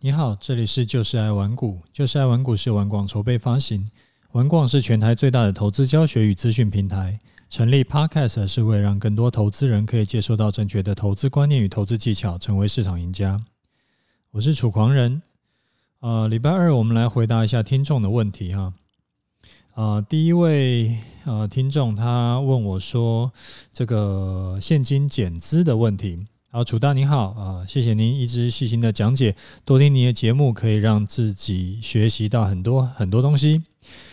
你好，这里是就是爱玩股，就是爱玩股是玩广筹备发行，玩广是全台最大的投资教学与资讯平台。成立 Podcast 是为了让更多投资人可以接受到正确的投资观念与投资技巧，成为市场赢家。我是楚狂人。呃，礼拜二我们来回答一下听众的问题哈。啊，第一位呃听众他问我说，这个现金减资的问题。好，楚大你好啊，谢谢您一直细心的讲解，多听您的节目可以让自己学习到很多很多东西。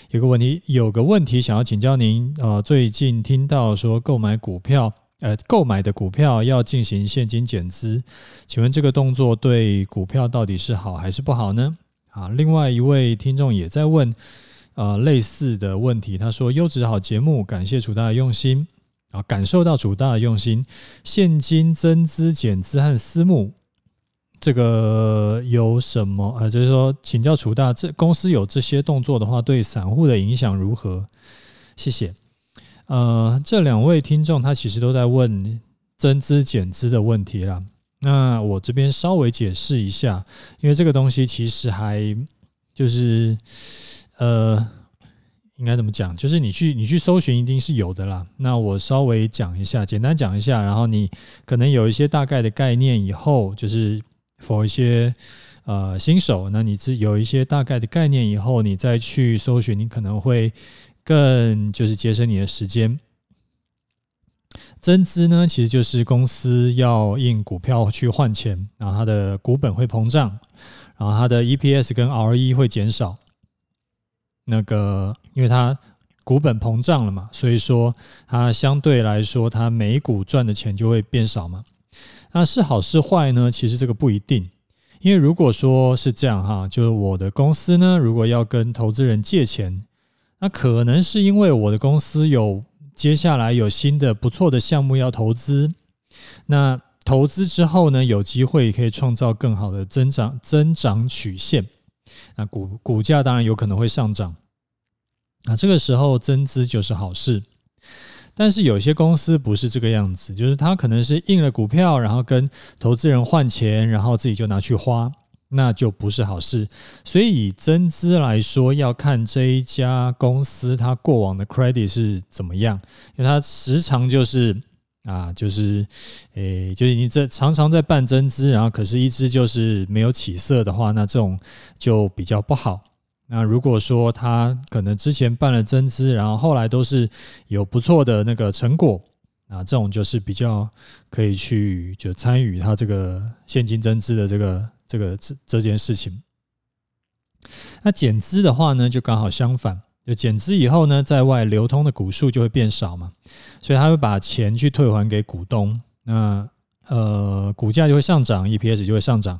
有个问题，有个问题想要请教您啊，最近听到说购买股票，呃，购买的股票要进行现金减资，请问这个动作对股票到底是好还是不好呢？啊，另外一位听众也在问呃类似的问题，他说优质好节目，感谢楚大的用心。啊，感受到楚大的用心，现金增资、减资和私募，这个有什么？呃，就是说，请教楚大，这公司有这些动作的话，对散户的影响如何？谢谢。呃，这两位听众他其实都在问增资减资的问题啦。那我这边稍微解释一下，因为这个东西其实还就是呃。应该怎么讲？就是你去你去搜寻，一定是有的啦。那我稍微讲一下，简单讲一下，然后你可能有一些大概的概念以后，就是 for 一些呃新手，那你自有一些大概的概念以后，你再去搜寻，你可能会更就是节省你的时间。增资呢，其实就是公司要印股票去换钱，然后它的股本会膨胀，然后它的 EPS 跟 ROE 会减少。那个，因为它股本膨胀了嘛，所以说它相对来说，它每股赚的钱就会变少嘛。那是好是坏呢？其实这个不一定，因为如果说是这样哈，就是我的公司呢，如果要跟投资人借钱，那可能是因为我的公司有接下来有新的不错的项目要投资，那投资之后呢，有机会可以创造更好的增长增长曲线。那股股价当然有可能会上涨，那这个时候增资就是好事。但是有些公司不是这个样子，就是他可能是印了股票，然后跟投资人换钱，然后自己就拿去花，那就不是好事。所以以增资来说，要看这一家公司它过往的 credit 是怎么样，因为它时常就是。啊，就是，诶、就是你这常常在办增资，然后可是一直就是没有起色的话，那这种就比较不好。那如果说他可能之前办了增资，然后后来都是有不错的那个成果，啊，这种就是比较可以去就参与他这个现金增资的这个这个这这件事情。那减资的话呢，就刚好相反。就减资以后呢，在外流通的股数就会变少嘛，所以他会把钱去退还给股东，那呃股价就会上涨，EPS 就会上涨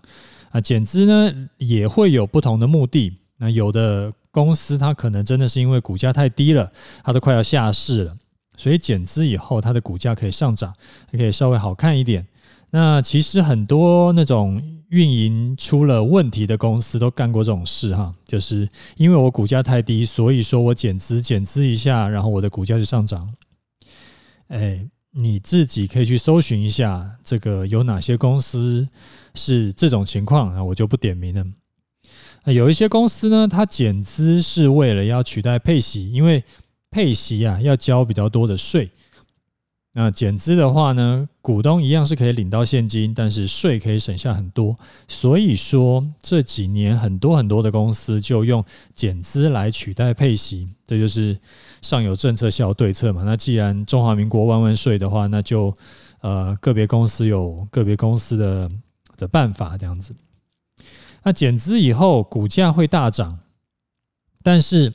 啊。减资呢也会有不同的目的，那有的公司它可能真的是因为股价太低了，它都快要下市了，所以减资以后它的股价可以上涨，可以稍微好看一点。那其实很多那种运营出了问题的公司都干过这种事哈，就是因为我股价太低，所以说我减资减资一下，然后我的股价就上涨。哎，你自己可以去搜寻一下，这个有哪些公司是这种情况啊？我就不点名了。那有一些公司呢，它减资是为了要取代配息，因为配息啊要交比较多的税。那减资的话呢，股东一样是可以领到现金，但是税可以省下很多。所以说这几年很多很多的公司就用减资来取代配息，这就是上有政策下有对策嘛。那既然中华民国万万税的话，那就呃个别公司有个别公司的的办法这样子。那减资以后股价会大涨，但是。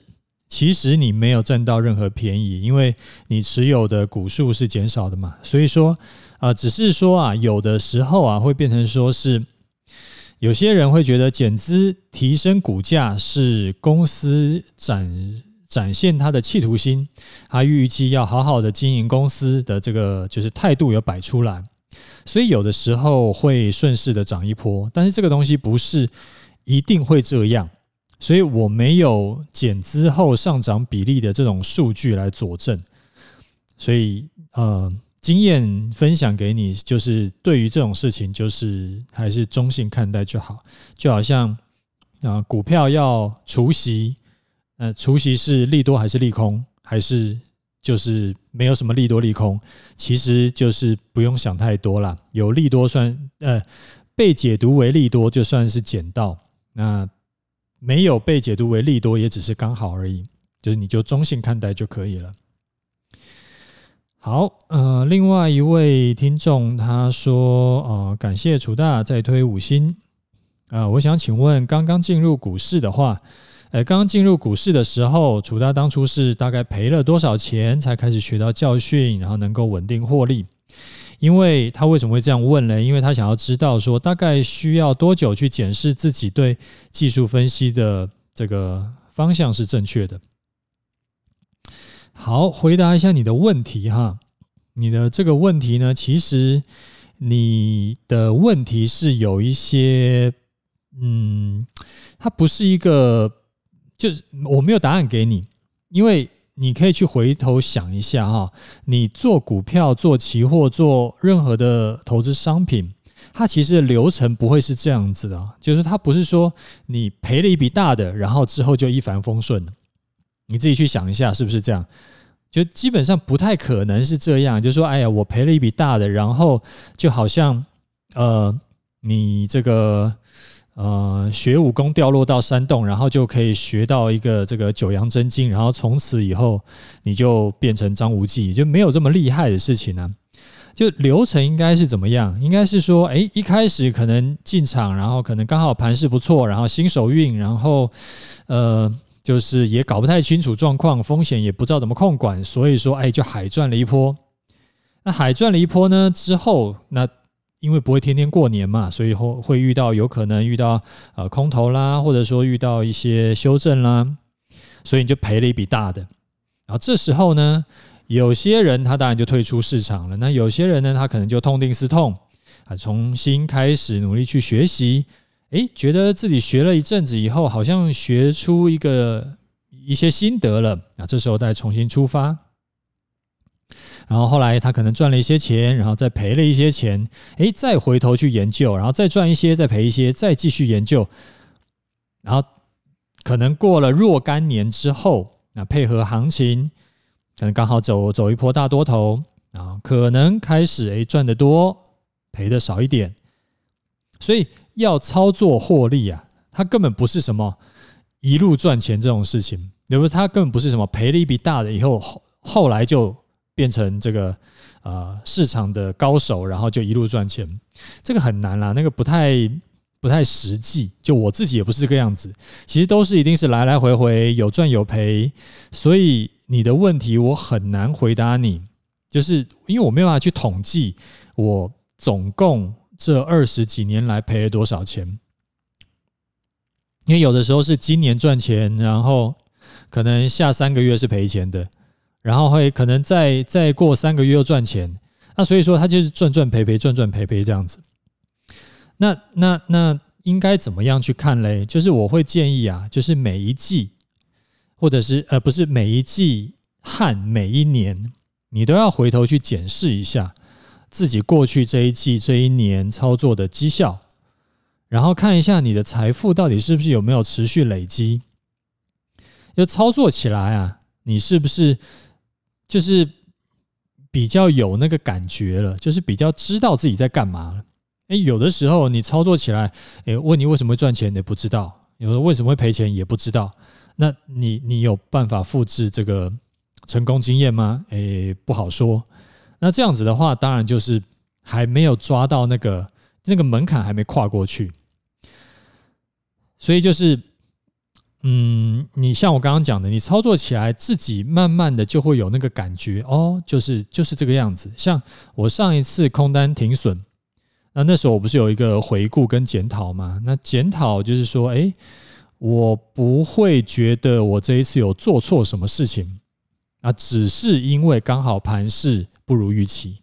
其实你没有占到任何便宜，因为你持有的股数是减少的嘛。所以说，啊，只是说啊，有的时候啊，会变成说是有些人会觉得减资提升股价是公司展展现他的企图心，他预计要好好的经营公司的这个就是态度有摆出来，所以有的时候会顺势的涨一波，但是这个东西不是一定会这样。所以我没有减资后上涨比例的这种数据来佐证，所以呃，经验分享给你，就是对于这种事情，就是还是中性看待就好。就好像啊，股票要除息，呃，除息是利多还是利空，还是就是没有什么利多利空？其实就是不用想太多啦，有利多算呃被解读为利多，就算是捡到；那没有被解读为利多，也只是刚好而已。就是你就中性看待就可以了。好，呃，另外一位听众他说，呃，感谢楚大再推五星。啊、呃，我想请问，刚刚进入股市的话，呃，刚刚进入股市的时候，楚大当初是大概赔了多少钱才开始学到教训，然后能够稳定获利？因为他为什么会这样问呢？因为他想要知道说，大概需要多久去检视自己对技术分析的这个方向是正确的。好，回答一下你的问题哈。你的这个问题呢，其实你的问题是有一些，嗯，它不是一个，就是我没有答案给你，因为你可以去回头想一下哈。你做股票、做期货、做任何的投资商品，它其实流程不会是这样子的，就是它不是说你赔了一笔大的，然后之后就一帆风顺。你自己去想一下，是不是这样？就基本上不太可能是这样。就是说，哎呀，我赔了一笔大的，然后就好像，呃，你这个呃学武功掉落到山洞，然后就可以学到一个这个九阳真经，然后从此以后你就变成张无忌，就没有这么厉害的事情呢、就流程应该是怎么样？应该是说，哎，一开始可能进场，然后可能刚好盘势不错，然后新手运，然后呃。就是也搞不太清楚状况，风险也不知道怎么控管，所以说，哎，就海赚了一波。那海赚了一波呢之后，那因为不会天天过年嘛，所以会会遇到有可能遇到呃空头啦，或者说遇到一些修正啦，所以你就赔了一笔大的。然后这时候呢，有些人他当然就退出市场了，那有些人呢，他可能就痛定思痛啊，重新开始努力去学习。诶，觉得自己学了一阵子以后，好像学出一个一些心得了，那这时候再重新出发，然后后来他可能赚了一些钱，然后再赔了一些钱，诶，再回头去研究，然后再赚一些，再赔一些，再继续研究，然后可能过了若干年之后，那配合行情，可能刚好走走一波大多头，啊，可能开始诶赚得多，赔得少一点，所以。要操作获利啊，它根本不是什么一路赚钱这种事情，对不？它根本不是什么赔了一笔大的以后后来就变成这个呃市场的高手，然后就一路赚钱，这个很难啦，那个不太不太实际。就我自己也不是这个样子，其实都是一定是来来回回有赚有赔，所以你的问题我很难回答你，就是因为我没有办法去统计我总共。这二十几年来赔了多少钱？因为有的时候是今年赚钱，然后可能下三个月是赔钱的，然后会可能再再过三个月又赚钱，那所以说它就是赚赚赔赔，赚赚赔赔这样子。那那那应该怎么样去看嘞？就是我会建议啊，就是每一季，或者是呃不是每一季和每一年，你都要回头去检视一下。自己过去这一季、这一年操作的绩效，然后看一下你的财富到底是不是有没有持续累积。就操作起来啊，你是不是就是比较有那个感觉了？就是比较知道自己在干嘛了？诶，有的时候你操作起来，诶，问你为什么会赚钱，你不知道；有的为什么会赔钱，也不知道。那你你有办法复制这个成功经验吗？诶，不好说。那这样子的话，当然就是还没有抓到那个那个门槛，还没跨过去。所以就是，嗯，你像我刚刚讲的，你操作起来自己慢慢的就会有那个感觉哦，就是就是这个样子。像我上一次空单停损，那那时候我不是有一个回顾跟检讨吗？那检讨就是说，哎，我不会觉得我这一次有做错什么事情。啊，只是因为刚好盘势不如预期。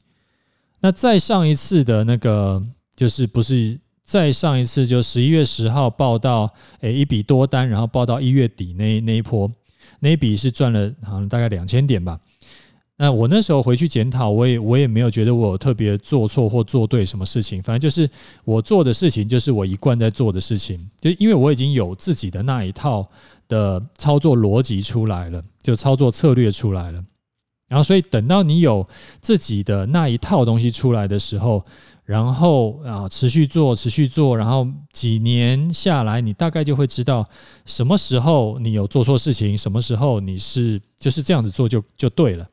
那再上一次的那个，就是不是再上一次，就十一月十号报到，诶，一笔多单，然后报到一月底那那一波，那一笔是赚了好像大概两千点吧。那我那时候回去检讨，我也我也没有觉得我特别做错或做对什么事情，反正就是我做的事情就是我一贯在做的事情，就因为我已经有自己的那一套的操作逻辑出来了，就操作策略出来了，然后所以等到你有自己的那一套东西出来的时候，然后啊持续做持续做，然后几年下来，你大概就会知道什么时候你有做错事情，什么时候你是就是这样子做就就对了。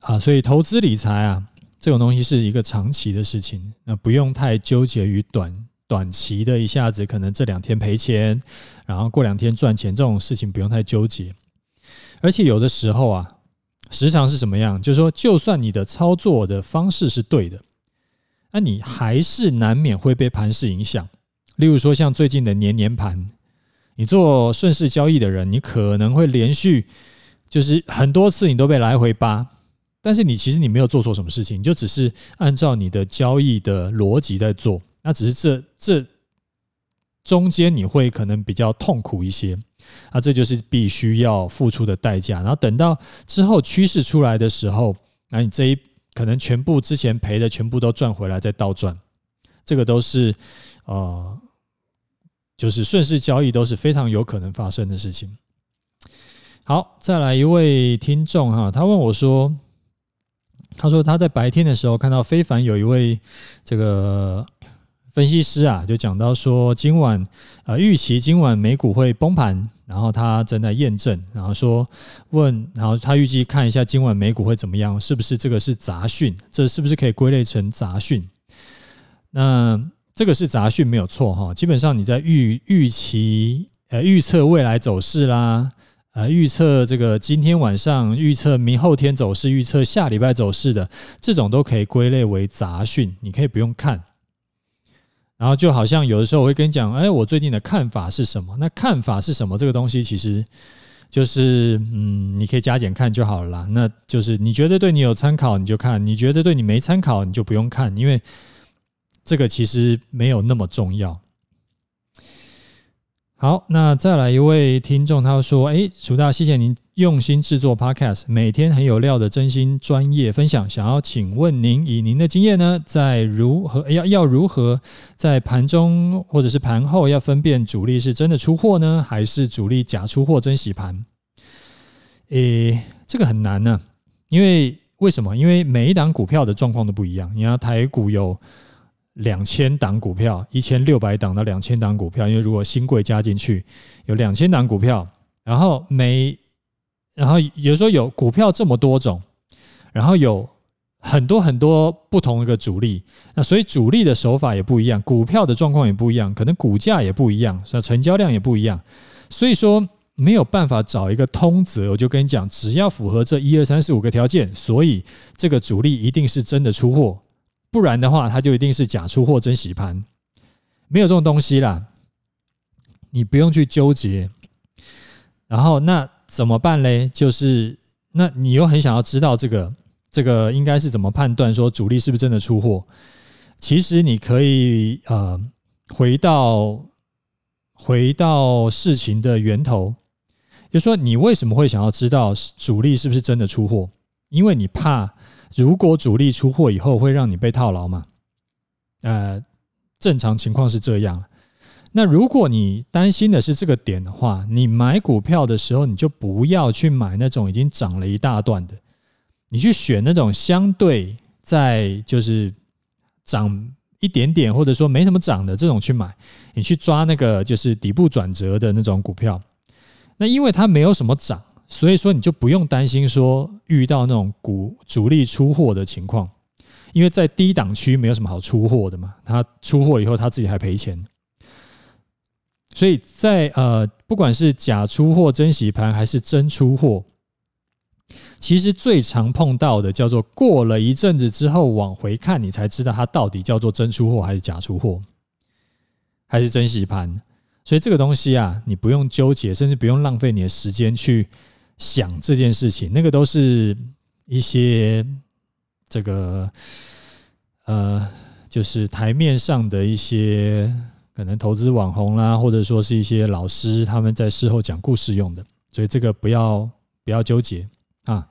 啊，所以投资理财啊，这种东西是一个长期的事情，那不用太纠结于短短期的，一下子可能这两天赔钱，然后过两天赚钱，这种事情不用太纠结。而且有的时候啊，时常是什么样？就是说，就算你的操作的方式是对的，那你还是难免会被盘势影响。例如说，像最近的年年盘，你做顺势交易的人，你可能会连续就是很多次你都被来回扒。但是你其实你没有做错什么事情，你就只是按照你的交易的逻辑在做，那只是这这中间你会可能比较痛苦一些，啊，这就是必须要付出的代价。然后等到之后趋势出来的时候，那你这一可能全部之前赔的全部都赚回来再倒赚，这个都是呃，就是顺势交易都是非常有可能发生的事情。好，再来一位听众哈，他问我说。他说他在白天的时候看到非凡有一位这个分析师啊，就讲到说今晚呃预期今晚美股会崩盘，然后他正在验证，然后说问，然后他预计看一下今晚美股会怎么样，是不是这个是杂讯？这是不是可以归类成杂讯？那这个是杂讯没有错哈，基本上你在预预期呃预测未来走势啦。呃，预测这个今天晚上，预测明后天走势，预测下礼拜走势的这种都可以归类为杂讯，你可以不用看。然后就好像有的时候我会跟你讲，哎，我最近的看法是什么？那看法是什么？这个东西其实就是，嗯，你可以加减看就好了啦。那就是你觉得对你有参考你就看，你觉得对你没参考你就不用看，因为这个其实没有那么重要。好，那再来一位听众，他说：“哎，楚大，谢谢您用心制作 Podcast，每天很有料的真心专业分享。想要请问您，以您的经验呢，在如何要要如何在盘中或者是盘后要分辨主力是真的出货呢，还是主力假出货真洗盘？诶，这个很难呢，因为为什么？因为每一档股票的状况都不一样。你要台股有。”两千档股票，一千六百档到两千档股票，因为如果新贵加进去，有两千档股票，然后每，然后有时候有股票这么多种，然后有很多很多不同的一个主力，那所以主力的手法也不一样，股票的状况也不一样，可能股价也不一样，所以成交量也不一样，所以说没有办法找一个通则。我就跟你讲，只要符合这一二三四五个条件，所以这个主力一定是真的出货。不然的话，它就一定是假出货真洗盘，没有这种东西啦。你不用去纠结。然后那怎么办嘞？就是那你又很想要知道这个这个应该是怎么判断说主力是不是真的出货？其实你可以呃回到回到事情的源头，就说你为什么会想要知道主力是不是真的出货？因为你怕。如果主力出货以后会让你被套牢吗？呃，正常情况是这样。那如果你担心的是这个点的话，你买股票的时候你就不要去买那种已经涨了一大段的，你去选那种相对在就是涨一点点或者说没什么涨的这种去买，你去抓那个就是底部转折的那种股票。那因为它没有什么涨。所以说，你就不用担心说遇到那种股主力出货的情况，因为在低档区没有什么好出货的嘛。他出货以后，他自己还赔钱。所以在呃，不管是假出货真洗盘还是真出货，其实最常碰到的叫做过了一阵子之后往回看，你才知道它到底叫做真出货还是假出货，还是真洗盘。所以这个东西啊，你不用纠结，甚至不用浪费你的时间去。想这件事情，那个都是一些这个呃，就是台面上的一些可能投资网红啦，或者说是一些老师他们在事后讲故事用的，所以这个不要不要纠结。啊。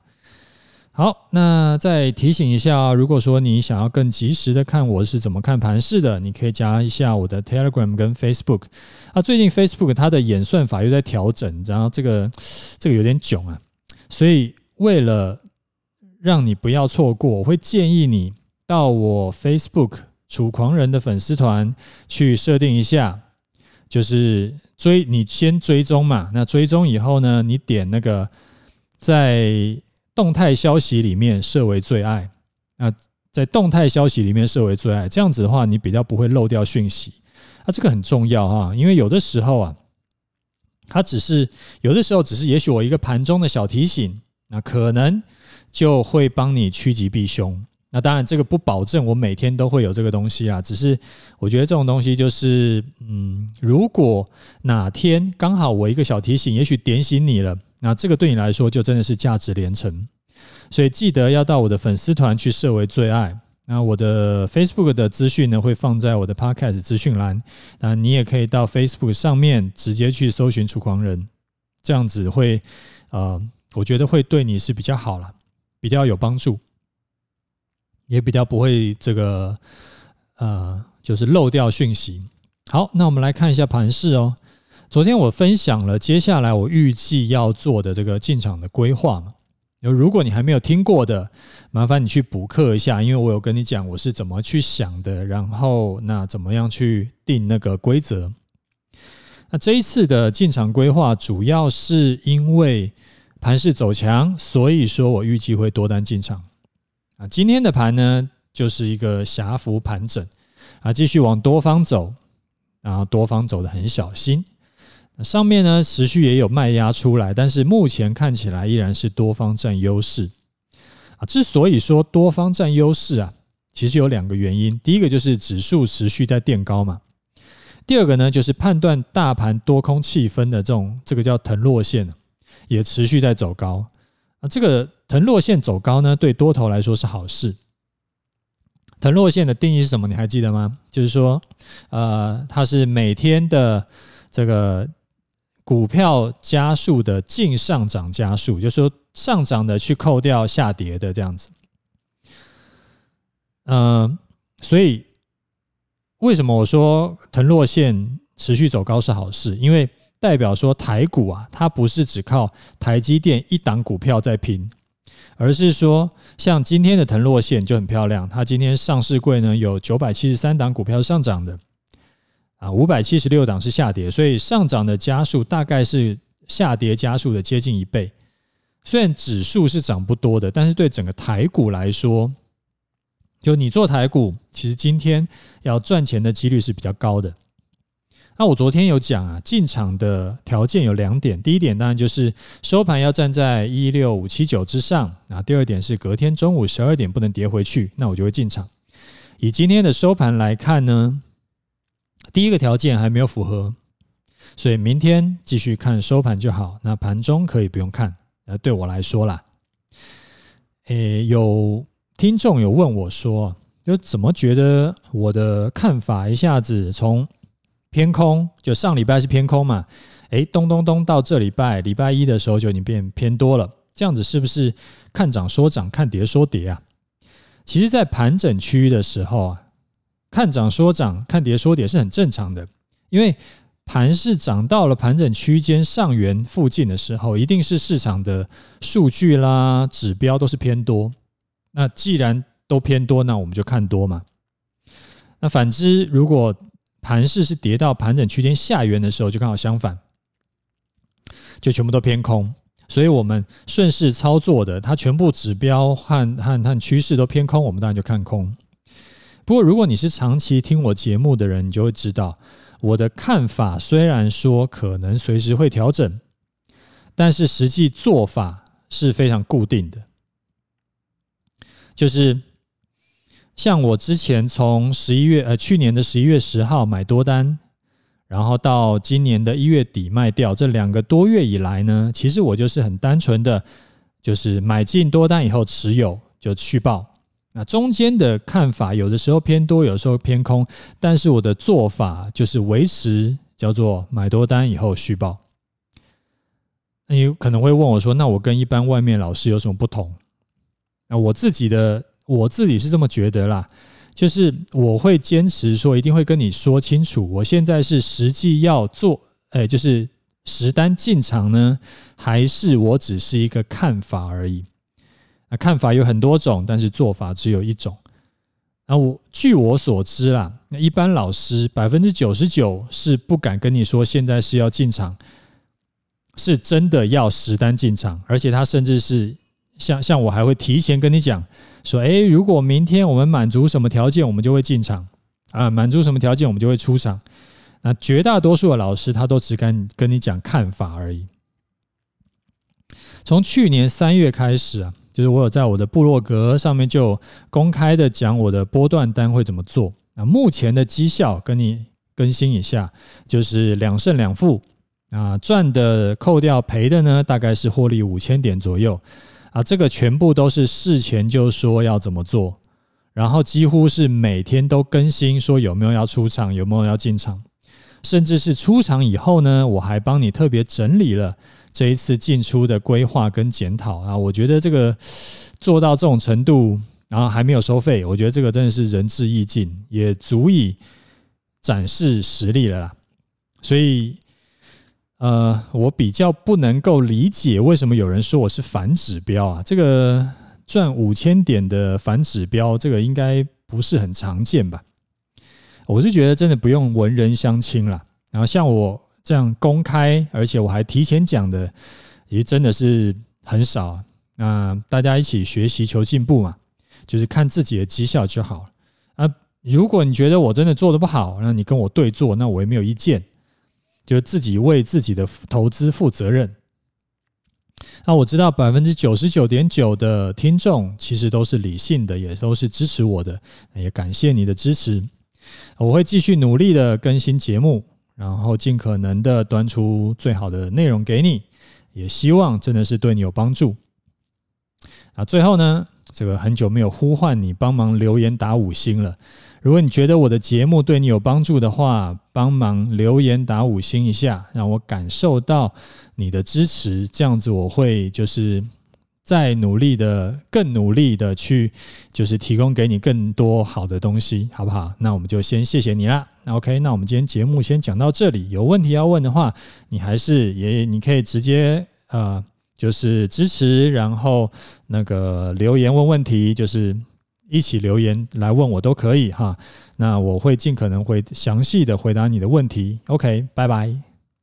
好，那再提醒一下，如果说你想要更及时的看我是怎么看盘市的，你可以加一下我的 Telegram 跟 Facebook。啊，最近 Facebook 它的演算法又在调整，然后这个这个有点囧啊，所以为了让你不要错过，我会建议你到我 Facebook 楚狂人的粉丝团去设定一下，就是追你先追踪嘛，那追踪以后呢，你点那个在。动态消息里面设为最爱，那在动态消息里面设为最爱，这样子的话，你比较不会漏掉讯息。那这个很重要哈，因为有的时候啊，它只是有的时候只是也许我一个盘中的小提醒，那可能就会帮你趋吉避凶。那当然这个不保证我每天都会有这个东西啊，只是我觉得这种东西就是，嗯，如果哪天刚好我一个小提醒，也许点醒你了。那这个对你来说就真的是价值连城，所以记得要到我的粉丝团去设为最爱。那我的 Facebook 的资讯呢，会放在我的 Podcast 资讯栏，那你也可以到 Facebook 上面直接去搜寻楚狂人，这样子会呃，我觉得会对你是比较好了，比较有帮助，也比较不会这个呃，就是漏掉讯息。好，那我们来看一下盘势哦。昨天我分享了接下来我预计要做的这个进场的规划嘛，如果你还没有听过的，麻烦你去补课一下，因为我有跟你讲我是怎么去想的，然后那怎么样去定那个规则。那这一次的进场规划主要是因为盘势走强，所以说我预计会多单进场。啊，今天的盘呢就是一个狭幅盘整，啊，继续往多方走，然后多方走得很小心。上面呢，持续也有卖压出来，但是目前看起来依然是多方占优势啊。之所以说多方占优势啊，其实有两个原因。第一个就是指数持续在垫高嘛，第二个呢就是判断大盘多空气氛的这种这个叫腾落线也持续在走高啊。这个腾落线走高呢，对多头来说是好事。腾落线的定义是什么？你还记得吗？就是说，呃，它是每天的这个。股票加速的净上涨加速，就是说上涨的去扣掉下跌的这样子。嗯，所以为什么我说腾落线持续走高是好事？因为代表说台股啊，它不是只靠台积电一档股票在拼，而是说像今天的腾落线就很漂亮，它今天上市柜呢有九百七十三档股票上涨的。啊，五百七十六档是下跌，所以上涨的家数大概是下跌家数的接近一倍。虽然指数是涨不多的，但是对整个台股来说，就你做台股，其实今天要赚钱的几率是比较高的。那我昨天有讲啊，进场的条件有两点，第一点当然就是收盘要站在一六五七九之上，啊，第二点是隔天中午十二点不能跌回去，那我就会进场。以今天的收盘来看呢，第一个条件还没有符合，所以明天继续看收盘就好。那盘中可以不用看。呃，对我来说啦，诶，有听众有问我说，就怎么觉得我的看法一下子从偏空，就上礼拜是偏空嘛，诶，咚咚咚到这礼拜礼拜一的时候就已经变偏多了，这样子是不是看涨说涨，看跌说跌啊？其实，在盘整区域的时候啊。看涨说涨，看跌说跌是很正常的，因为盘是涨到了盘整区间上缘附近的时候，一定是市场的数据啦、指标都是偏多。那既然都偏多，那我们就看多嘛。那反之，如果盘势是跌到盘整区间下缘的时候，就刚好相反，就全部都偏空。所以我们顺势操作的，它全部指标和和和趋势都偏空，我们当然就看空。不过，如果你是长期听我节目的人，你就会知道我的看法。虽然说可能随时会调整，但是实际做法是非常固定的。就是像我之前从十一月呃去年的十一月十号买多单，然后到今年的一月底卖掉，这两个多月以来呢，其实我就是很单纯的，就是买进多单以后持有就续报。那中间的看法有的时候偏多，有时候偏空，但是我的做法就是维持叫做买多单以后续报。那。你可能会问我说：“那我跟一般外面老师有什么不同？”那我自己的我自己是这么觉得啦，就是我会坚持说，一定会跟你说清楚，我现在是实际要做，哎，就是实单进场呢，还是我只是一个看法而已？看法有很多种，但是做法只有一种。那我据我所知啦，那一般老师百分之九十九是不敢跟你说现在是要进场，是真的要实单进场，而且他甚至是。像像我还会提前跟你讲说，诶，如果明天我们满足什么条件，我们就会进场啊；满足什么条件，我们就会出场。那绝大多数的老师他都只敢跟你讲看法而已。从去年三月开始啊，就是我有在我的部落格上面就公开的讲我的波段单会怎么做。那目前的绩效跟你更新一下，就是两胜两负啊，赚的扣掉赔的呢，大概是获利五千点左右。啊，这个全部都是事前就说要怎么做，然后几乎是每天都更新，说有没有要出场，有没有要进场，甚至是出场以后呢，我还帮你特别整理了这一次进出的规划跟检讨啊。我觉得这个做到这种程度，然后还没有收费，我觉得这个真的是仁至义尽，也足以展示实力了啦。所以。呃，我比较不能够理解为什么有人说我是反指标啊？这个赚五千点的反指标，这个应该不是很常见吧？我是觉得真的不用文人相轻了。然后像我这样公开，而且我还提前讲的，也真的是很少。那大家一起学习求进步嘛，就是看自己的绩效就好了。啊，如果你觉得我真的做得不好，那你跟我对做，那我也没有意见。就自己为自己的投资负责任。那我知道百分之九十九点九的听众其实都是理性的，也都是支持我的，也感谢你的支持。我会继续努力的更新节目，然后尽可能的端出最好的内容给你，也希望真的是对你有帮助。啊，最后呢，这个很久没有呼唤你帮忙留言打五星了。如果你觉得我的节目对你有帮助的话，帮忙留言打五星一下，让我感受到你的支持，这样子我会就是再努力的、更努力的去，就是提供给你更多好的东西，好不好？那我们就先谢谢你啦。OK，那我们今天节目先讲到这里。有问题要问的话，你还是也你可以直接呃，就是支持，然后那个留言问问题，就是。一起留言来问我都可以哈，那我会尽可能会详细的回答你的问题。OK，拜拜。